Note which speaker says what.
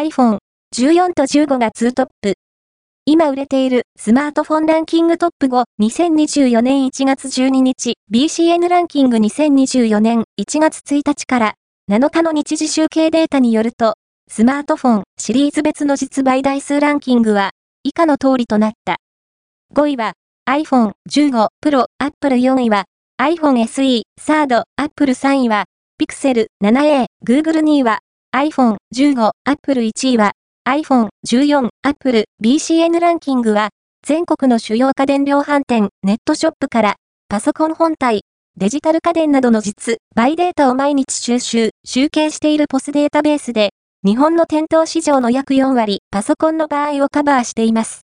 Speaker 1: iPhone 14と15が2トップ。今売れているスマートフォンランキングトップ5、2024年1月12日、BCN ランキング2024年1月1日から7日の日時集計データによると、スマートフォンシリーズ別の実売台数ランキングは以下の通りとなった。5位は iPhone 15 Pro、Apple 4位は iPhone SE、サード、Apple 3位は Pixel 7a、Google 2位は iPhone 15、Apple 1位は iPhone 14 Apple BCN ランキングは、全国の主要家電量販店、ネットショップから、パソコン本体、デジタル家電などの実、売データを毎日収集、集計しているポスデータベースで、日本の店頭市場の約4割、パソコンの場合をカバーしています。